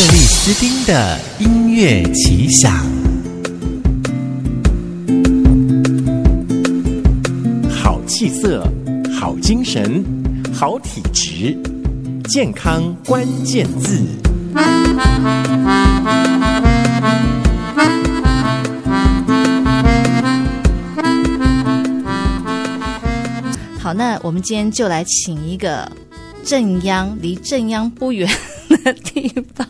克里斯汀的音乐奇想，好气色，好精神，好体质，健康关键字。好，那我们今天就来请一个正央，离正央不远的地方，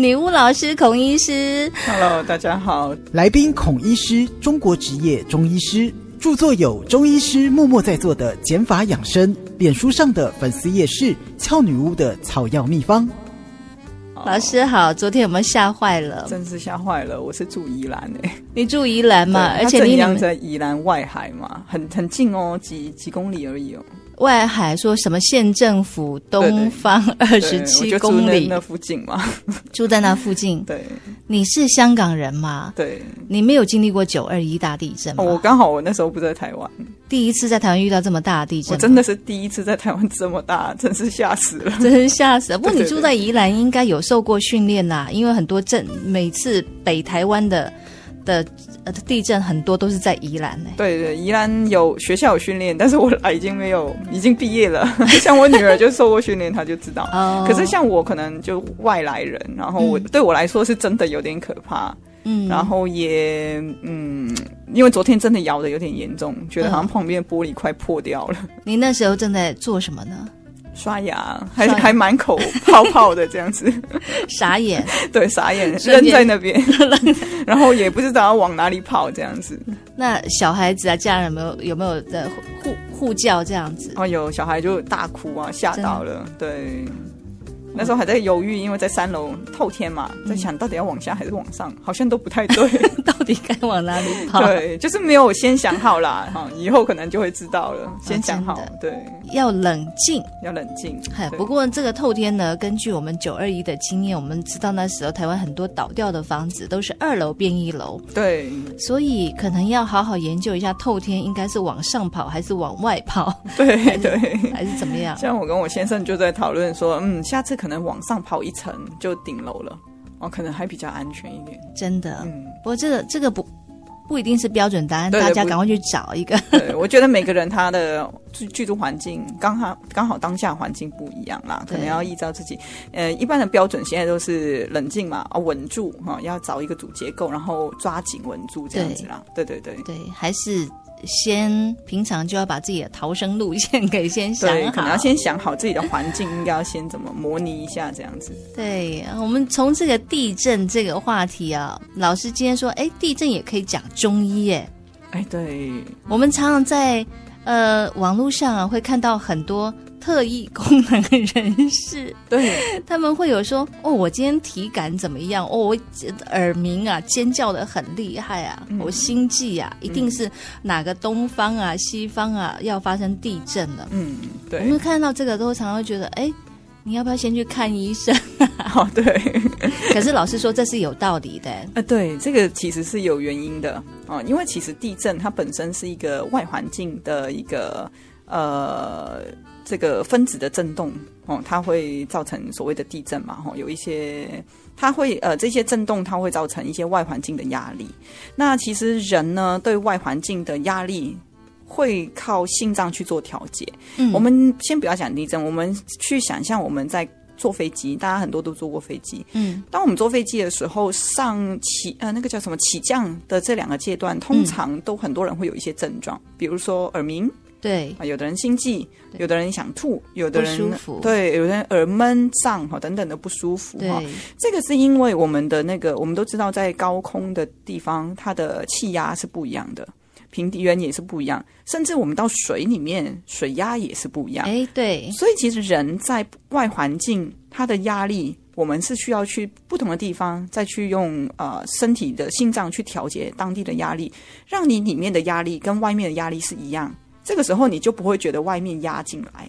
女巫老师孔医师。Hello，大家好。来宾孔医师，中国职业中医师，著作有《中医师默默在做的减法养生》，脸书上的粉丝页是“俏女巫的草药秘方”。老师好，昨天有没有吓坏了？真是吓坏了！我是住宜兰诶、欸，你住宜兰嘛？而且你在宜兰外海嘛，很很近哦，几几公里而已哦。外海说什么县政府东方二十七公里那附近嘛，住在那附近。对，你是香港人吗？对，你没有经历过九二一大地震吗？哦，我刚好我那时候不在台湾，第一次在台湾遇到这么大的地震，我真的是第一次在台湾这么大，真是吓死了，真是吓死了。不过你住在宜兰，应该有受过训练呐，因为很多震，每次北台湾的。的呃，地震很多都是在宜兰呢。对对，宜兰有学校有训练，但是我来已经没有，已经毕业了。像我女儿就受过训练，她就知道。哦。可是像我可能就外来人，然后我、嗯、对我来说是真的有点可怕。嗯。然后也嗯，因为昨天真的摇的有点严重，觉得好像旁边玻璃快破掉了。你那时候正在做什么呢？刷牙，还还满口泡泡的这样子，傻眼，对，傻眼，扔在那边，然后也不知道要往哪里跑这样子。那小孩子啊，家人有没有有没有在呼呼叫这样子？哦，有小孩就大哭啊，吓到了，对。那时候还在犹豫，因为在三楼透天嘛，在想到底要往下还是往上，好像都不太对，到底该往哪里 跑？对，就是没有先想好啦，哈，以后可能就会知道了。先想好，对，要冷静，要冷静。嗨，不过这个透天呢，根据我们九二一的经验，我们知道那时候台湾很多倒掉的房子都是二楼变一楼，对，所以可能要好好研究一下透天应该是往上跑还是往外跑，对对，还是怎么样？像我跟我先生就在讨论说，嗯，下次。可能往上跑一层就顶楼了，哦，可能还比较安全一点。真的，嗯，不过这个这个不不一定是标准答案，大家赶快去找一个。对，我觉得每个人他的居居住环境刚好刚好当下环境不一样啦，可能要依照自己。呃，一般的标准现在都是冷静嘛，啊，稳住哈，要找一个主结构，然后抓紧稳住这样子啦。对对对对，还是。先平常就要把自己的逃生路线给先想好，可能要先想好自己的环境应该要先怎么模拟一下这样子。对，我们从这个地震这个话题啊，老师今天说，哎，地震也可以讲中医哎。哎，对，我们常常在呃网络上啊会看到很多。特异功能人士，对，他们会有说哦，我今天体感怎么样？哦，我耳鸣啊，尖叫的很厉害啊，嗯、我心悸啊，一定是哪个东方啊、西方啊要发生地震了。嗯，对。我们看到这个都常常会觉得，哎，你要不要先去看医生？哦，对。可是老师说这是有道理的。啊，对，这个其实是有原因的啊、哦，因为其实地震它本身是一个外环境的一个呃。这个分子的震动哦，它会造成所谓的地震嘛？哈，有一些它会呃，这些震动它会造成一些外环境的压力。那其实人呢，对外环境的压力会靠心脏去做调节。嗯，我们先不要讲地震，我们去想象我们在坐飞机，大家很多都坐过飞机。嗯，当我们坐飞机的时候，上起呃那个叫什么起降的这两个阶段，通常都很多人会有一些症状，比如说耳鸣。对啊，有的人心悸，有的人想吐，有的人不舒服，对，有的人耳闷胀哈等等的不舒服哈。这个是因为我们的那个，我们都知道，在高空的地方，它的气压是不一样的，平地原也是不一样，甚至我们到水里面，水压也是不一样。哎，对，所以其实人在外环境，它的压力，我们是需要去不同的地方，再去用呃身体的心脏去调节当地的压力，让你里面的压力跟外面的压力是一样。这个时候你就不会觉得外面压进来，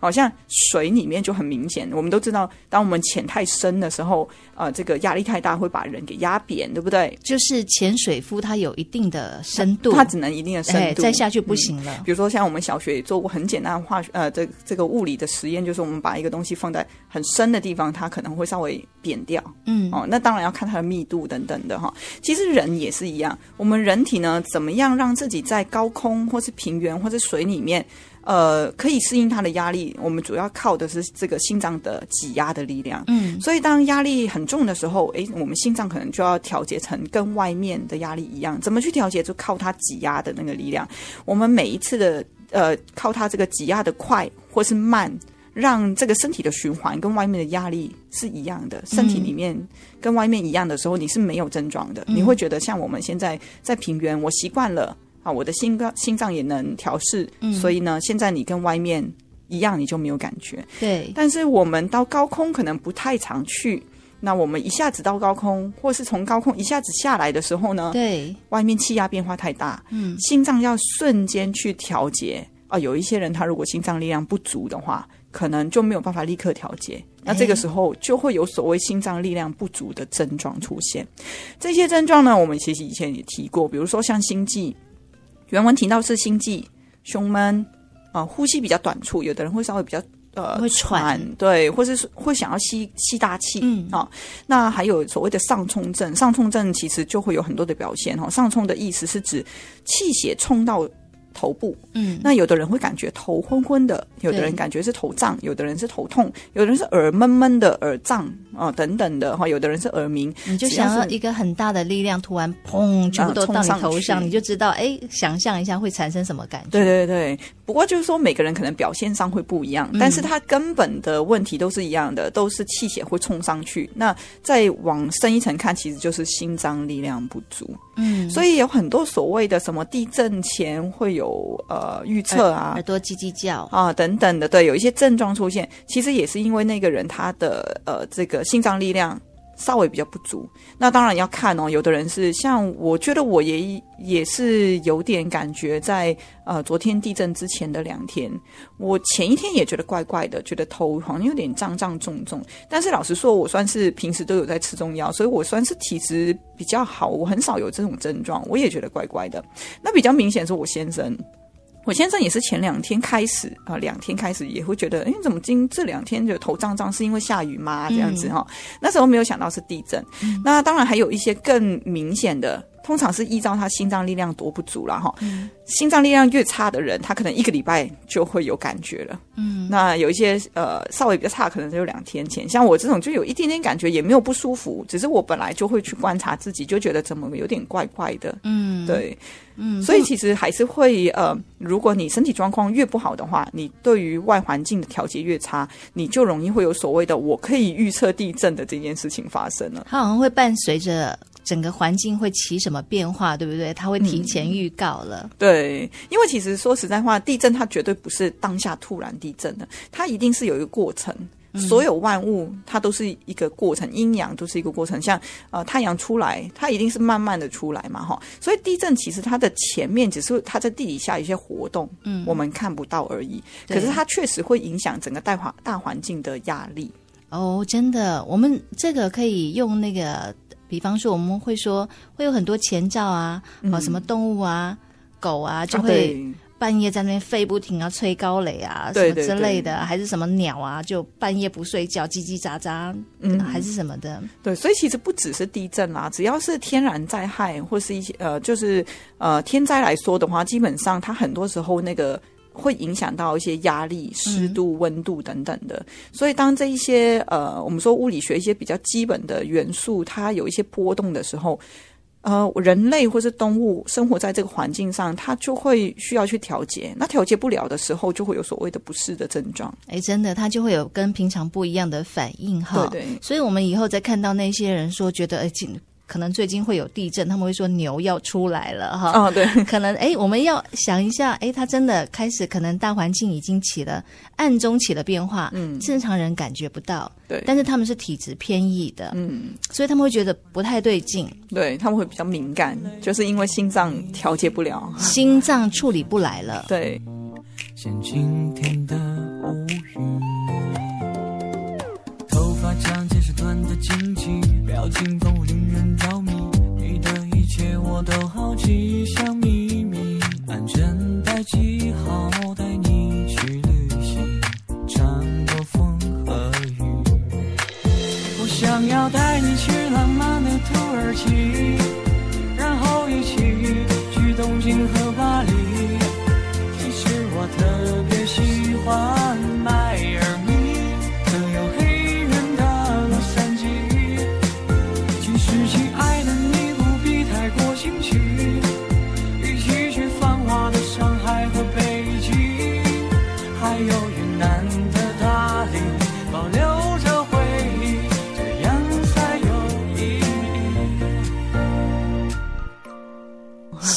好像水里面就很明显，我们都知道，当我们潜太深的时候，呃，这个压力太大会把人给压扁，对不对？就是潜水夫他有一定的深度，他只能一定的深度，再下去不行了。嗯，比如说像我们小学也做过很简单的化学，呃，这这个物理的实验，就是我们把一个东西放在很深的地方，它可能会稍微扁掉。嗯，哦，那当然要看它的密度等等的哈。其实人也是一样，我们人体呢，怎么样让自己在高空或是平原或是水里面。呃，可以适应它的压力，我们主要靠的是这个心脏的挤压的力量。嗯，所以当压力很重的时候，诶，我们心脏可能就要调节成跟外面的压力一样。怎么去调节？就靠它挤压的那个力量。我们每一次的呃，靠它这个挤压的快或是慢，让这个身体的循环跟外面的压力是一样的。身体里面跟外面一样的时候，你是没有症状的。你会觉得像我们现在在平原，我习惯了。啊，我的心脏心脏也能调试，嗯，所以呢，现在你跟外面一样，你就没有感觉。对，但是我们到高空可能不太常去，那我们一下子到高空，或是从高空一下子下来的时候呢，对，外面气压变化太大，嗯，心脏要瞬间去调节啊。有一些人他如果心脏力量不足的话，可能就没有办法立刻调节，那这个时候就会有所谓心脏力量不足的症状出现。这些症状呢，我们其实以前也提过，比如说像心悸。原文提到是心悸、胸闷啊、呃，呼吸比较短促，有的人会稍微比较呃会喘，对，或者是会想要吸吸大气，嗯啊、哦，那还有所谓的上冲症，上冲症其实就会有很多的表现哈、哦。上冲的意思是指气血冲到头部，嗯，那有的人会感觉头昏昏的，有的人感觉是头胀，有的人是头痛，有的人是耳闷闷的耳胀啊、哦、等等的哈，有的人是耳鸣。你就想要一个很大的力量突然砰，全部都到你头上，上你就知道哎，想象一下会产生什么感觉？对对对。不过就是说每个人可能表现上会不一样，但是他根本的问题都是一样的，嗯、都是气血会冲上去。那再往深一层看，其实就是心脏力量不足。嗯，所以有很多所谓的什么地震前会有。有呃预测啊，耳朵叽叽叫。啊等等的，对，有一些症状出现，其实也是因为那个人他的呃这个心脏力量稍微比较不足。那当然要看哦，有的人是像我觉得我也也是有点感觉在呃昨天地震之前的两天，我前一天也觉得怪怪的，觉得头好像有点胀胀重重。但是老实说，我算是平时都有在吃中药，所以我算是体质比较好，我很少有这种症状，我也觉得怪怪的。那比较明显是我先生。我先生也是前两天开始啊，两天开始也会觉得，哎，怎么今这两天就头胀胀，是因为下雨吗？这样子哈、嗯，那时候没有想到是地震。嗯、那当然还有一些更明显的。通常是依照他心脏力量多不足了哈，心脏力量越差的人，他可能一个礼拜就会有感觉了。嗯，那有一些呃稍微比较差，可能只有两天前。像我这种就有一点点感觉，也没有不舒服，只是我本来就会去观察自己，就觉得怎么有点怪怪的。嗯，对，嗯，所以其实还是会呃，如果你身体状况越不好的话，你对于外环境的调节越差，你就容易会有所谓的我可以预测地震的这件事情发生了。它好像会伴随着。整个环境会起什么变化，对不对？它会提前预告了。嗯。对，因为其实说实在话，地震它绝对不是当下突然地震的，它一定是有一个过程。所有万物它都是一个过程，阴阳都是一个过程。像呃太阳出来，它一定是慢慢的出来嘛，哈。所以地震其实它的前面只是它在地底下一些活动，嗯，我们看不到而已。可是它确实会影响整个大环大环境的压力。哦，真的，我们这个可以用那个。比方说，我们会说会有很多前兆啊，啊、嗯，什么动物啊，狗啊，就会半夜在那边吠不停啊，吹高雷啊，什么之类的，还是什么鸟啊，就半夜不睡觉，叽叽喳喳，嗯，还是什么的。对，所以其实不只是地震啦，只要是天然灾害或是一些呃，就是呃天灾来说的话，基本上它很多时候那个。会影响到一些压力、湿度、温度等等的，嗯，所以当这一些呃，我们说物理学一些比较基本的元素，它有一些波动的时候，呃，人类或是动物生活在这个环境上，它就会需要去调节。那调节不了的时候，就会有所谓的不适的症状。哎，真的，它就会有跟平常不一样的反应哈。对对，所以我们以后再看到那些人说觉得哎，可能最近会有地震他们会说牛要出来了哈。哦对。可能哎我们要想一下哎他真的开始可能大环境已经起了暗中起了变化嗯。正常人感觉不到对。但是他们是体质偏异的嗯。所以他们会觉得不太对劲。对他们会比较敏感就是因为心脏调节不了。心脏处理不来了。对。像今天的乌云头发长见识短的惊奇表情都好奇，像秘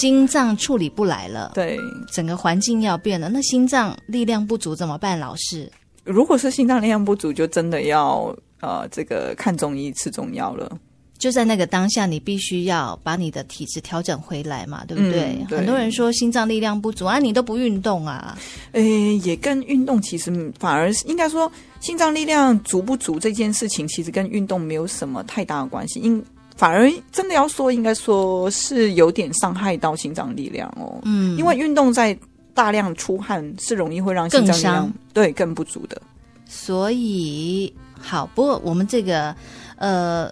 心脏处理不来了，对，整个环境要变了。那心脏力量不足怎么办？老师，如果是心脏力量不足，就真的要呃，这个看中医吃中药了。就在那个当下，你必须要把你的体质调整回来嘛，对不对？嗯、对，很多人说心脏力量不足啊，你都不运动啊？诶，也跟运动其实反而应该说，心脏力量足不足这件事情，其实跟运动没有什么太大的关系。因反而真的要说，应该说是有点伤害到心脏力量哦。嗯，因为运动在大量出汗是容易会让心脏力量更对更不足的。所以好，不过我们这个呃，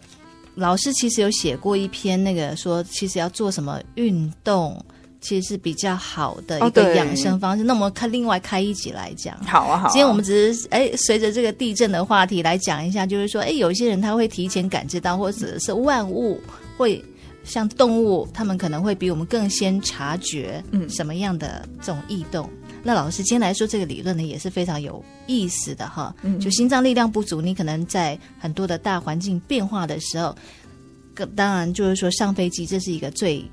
老师其实有写过一篇，那个说其实要做什么运动。其实是比较好的一个养生方式。哦、那我们看另外开一集来讲。好啊，好啊。今天我们只是哎，随着这个地震的话题来讲一下，就是说，哎，有一些人他会提前感知到，或者是万物会像动物，他们可能会比我们更先察觉，嗯，什么样的这种异动。嗯、那老师今天来说这个理论呢，也是非常有意思的哈。嗯，就心脏力量不足，你可能在很多的大环境变化的时候，更当然就是说上飞机，这是一个最。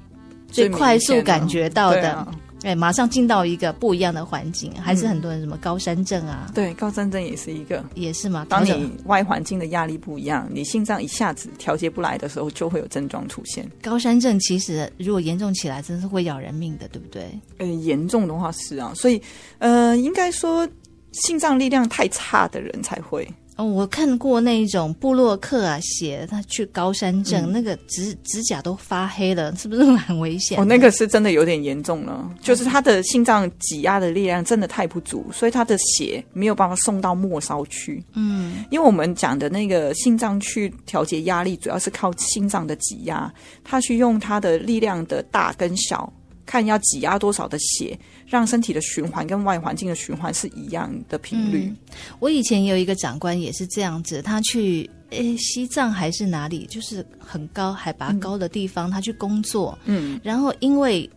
最快速感觉到的，哎、啊，马上进到一个不一样的环境，还是很多人什么高山症啊？对，高山症也是一个，也是嘛。当你外环境的压力不一样，你心脏一下子调节不来的时候，就会有症状出现。高山症其实如果严重起来，真的是会要人命的，对不对？呃，严重的话是啊，所以呃，应该说心脏力量太差的人才会。哦，我看过那种布洛克啊，写他去高山症，嗯、那个指指甲都发黑了，是不是很危险？哦，那个是真的有点严重了，就是他的心脏挤压的力量真的太不足，所以他的血没有办法送到末梢去。嗯，因为我们讲的那个心脏去调节压力，主要是靠心脏的挤压，他去用他的力量的大跟小。看要挤压多少的血，让身体的循环跟外环境的循环是一样的频率。嗯，我以前也有一个长官也是这样子，他去诶西藏还是哪里，就是很高海拔高的地方，嗯，他去工作。嗯，然后因为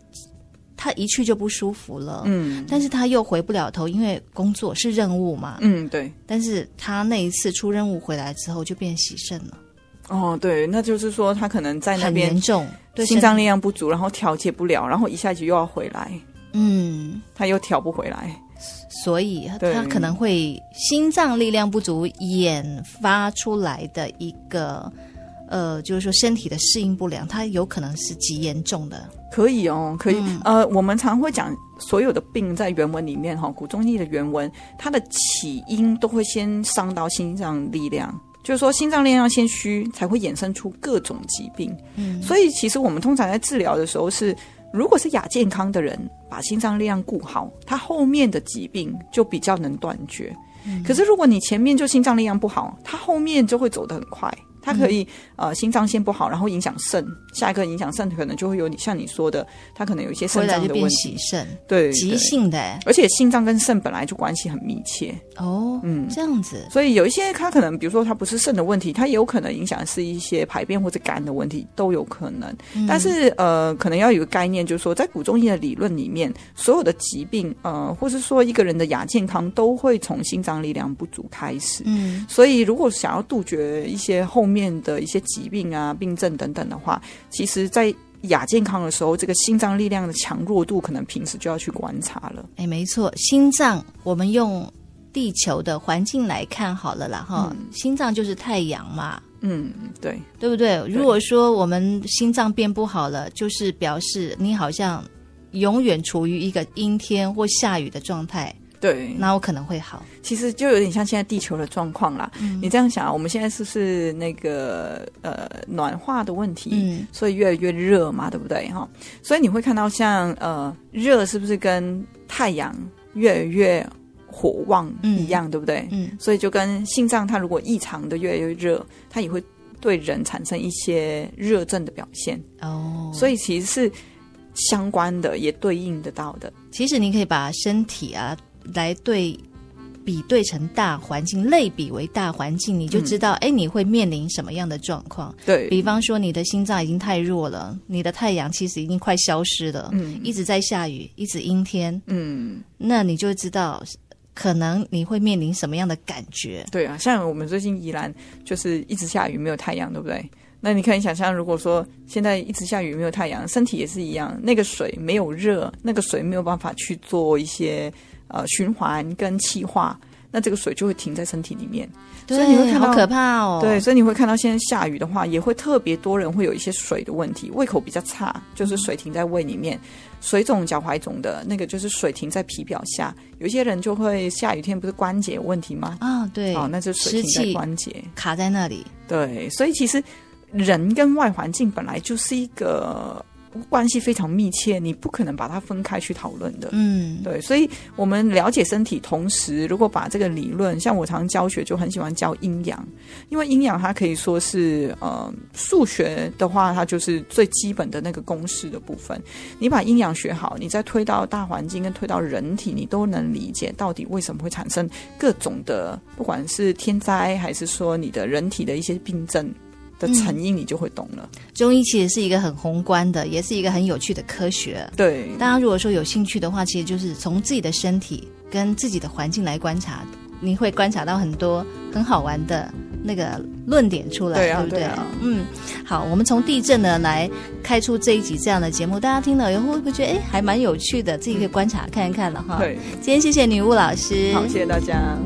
他一去就不舒服了。嗯，但是他又回不了头，因为工作是任务嘛。嗯，对。但是他那一次出任务回来之后，就变洗肾了。哦，对，那就是说他可能在那边严重，对心脏力量不足，然后调节不了，然后一下子又要回来，嗯，他又调不回来，所以他可能会心脏力量不足引发出来的一个，呃，就是说身体的适应不良，它有可能是极严重的。可以哦，可以，嗯、呃，我们常会讲所有的病在原文里面哈，古中医的原文，它的起因都会先伤到心脏力量。就是说，心脏力量先虚，才会衍生出各种疾病。嗯，所以其实我们通常在治疗的时候是，如果是亚健康的人，把心脏力量顾好，他后面的疾病就比较能断绝。嗯，可是如果你前面就心脏力量不好，他后面就会走得很快。它可以、嗯、呃心脏先不好，然后影响肾，下一个影响肾可能就会有你像你说的，它可能有一些肾脏的问题。肾对，急性的，而且心脏跟肾本来就关系很密切。哦，嗯，这样子，所以有一些它可能，比如说它不是肾的问题，它也有可能影响的是一些排便或者肝的问题都有可能。嗯、但是呃，可能要有个概念，就是说在古中医的理论里面，所有的疾病呃，或是说一个人的亚健康，都会从心脏力量不足开始。嗯，所以如果想要杜绝一些后面的一些疾病啊、病症等等的话，其实，在亚健康的时候，这个心脏力量的强弱度，可能平时就要去观察了。哎，没错，心脏，我们用地球的环境来看好了啦，哈、嗯，心脏就是太阳嘛，嗯，对，对不对？如果说我们心脏变不好了，就是表示你好像永远处于一个阴天或下雨的状态。对，那我可能会好。其实就有点像现在地球的状况啦。嗯、你这样想，我们现在是不是那个呃暖化的问题？嗯，所以越来越热嘛，对不对？哈，所以你会看到像呃热是不是跟太阳越来越火旺一样，嗯、对不对？嗯，所以就跟心脏它如果异常的越来越热，它也会对人产生一些热症的表现。哦，所以其实是相关的，也对应得到的。其实你可以把身体啊来对。比对成大环境，类比为大环境，你就知道，哎、嗯，你会面临什么样的状况？对，比方说，你的心脏已经太弱了，你的太阳其实已经快消失了，嗯，一直在下雨，一直阴天，嗯，那你就知道，可能你会面临什么样的感觉？对啊，像我们最近宜兰就是一直下雨，没有太阳，对不对？那你可以想象，如果说现在一直下雨，没有太阳，身体也是一样，那个水没有热，那个水没有办法去做一些。呃，循环跟气化，那这个水就会停在身体里面，所以你会看到好可怕哦。对，所以你会看到现在下雨的话，也会特别多人会有一些水的问题，胃口比较差，就是水停在胃里面，嗯、水肿、脚踝肿的那个就是水停在皮表下。有些人就会下雨天不是关节有问题吗？啊、哦，对，哦，那就水停在关节卡在那里。对，所以其实人跟外环境本来就是一个。关系非常密切，你不可能把它分开去讨论的。嗯，对，所以我们了解身体，同时如果把这个理论，像我常常教学，就很喜欢教阴阳，因为阴阳它可以说是呃数学的话，它就是最基本的那个公式的部分。你把阴阳学好，你再推到大环境跟推到人体，你都能理解到底为什么会产生各种的，不管是天灾还是说你的人体的一些病症。的成因，你就会懂了。中医其实是一个很宏观的，也是一个很有趣的科学。对，大家如果说有兴趣的话，其实就是从自己的身体跟自己的环境来观察，你会观察到很多很好玩的那个论点出来，对，啊、对不对？对啊、嗯，好，我们从地震呢来开出这一集这样的节目，大家听了以后会不会觉得哎还蛮有趣的？自己可以观察看一看了哈。对，今天谢谢女巫老师，好，谢谢大家。